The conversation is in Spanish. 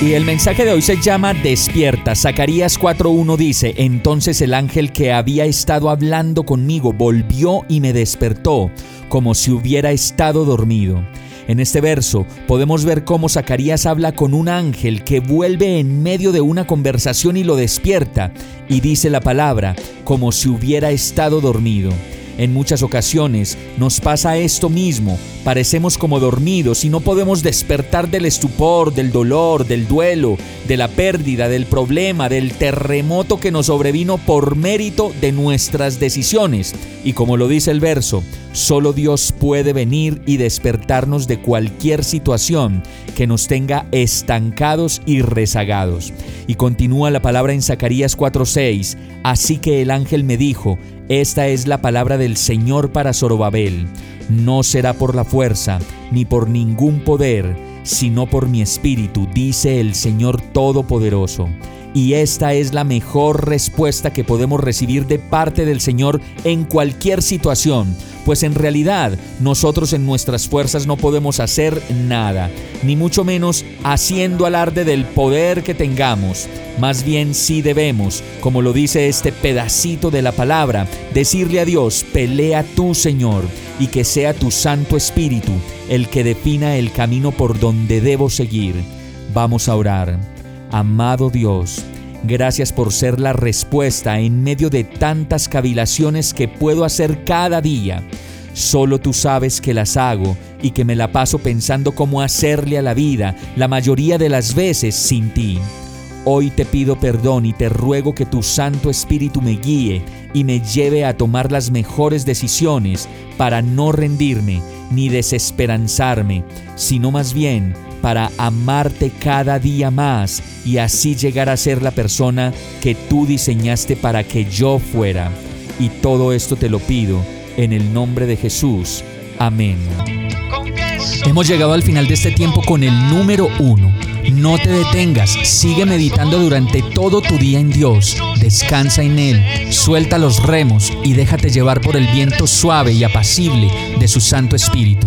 Y el mensaje de hoy se llama Despierta. Zacarías 4.1 dice, entonces el ángel que había estado hablando conmigo volvió y me despertó como si hubiera estado dormido. En este verso podemos ver cómo Zacarías habla con un ángel que vuelve en medio de una conversación y lo despierta, y dice la palabra, como si hubiera estado dormido. En muchas ocasiones nos pasa esto mismo, parecemos como dormidos y no podemos despertar del estupor, del dolor, del duelo, de la pérdida, del problema, del terremoto que nos sobrevino por mérito de nuestras decisiones. Y como lo dice el verso, solo Dios puede venir y despertarnos de cualquier situación que nos tenga estancados y rezagados. Y continúa la palabra en Zacarías 4:6, así que el ángel me dijo, esta es la palabra del Señor para Zorobabel. No será por la fuerza, ni por ningún poder, sino por mi espíritu, dice el Señor Todopoderoso. Y esta es la mejor respuesta que podemos recibir de parte del Señor en cualquier situación, pues en realidad nosotros en nuestras fuerzas no podemos hacer nada, ni mucho menos haciendo alarde del poder que tengamos. Más bien sí debemos, como lo dice este pedacito de la palabra, decirle a Dios, pelea tú Señor, y que sea tu Santo Espíritu el que defina el camino por donde debo seguir. Vamos a orar. Amado Dios, gracias por ser la respuesta en medio de tantas cavilaciones que puedo hacer cada día. Solo tú sabes que las hago y que me la paso pensando cómo hacerle a la vida la mayoría de las veces sin ti. Hoy te pido perdón y te ruego que tu Santo Espíritu me guíe y me lleve a tomar las mejores decisiones para no rendirme ni desesperanzarme, sino más bien para amarte cada día más y así llegar a ser la persona que tú diseñaste para que yo fuera. Y todo esto te lo pido en el nombre de Jesús. Amén. Hemos llegado al final de este tiempo con el número uno. No te detengas, sigue meditando durante todo tu día en Dios, descansa en Él, suelta los remos y déjate llevar por el viento suave y apacible de su Santo Espíritu.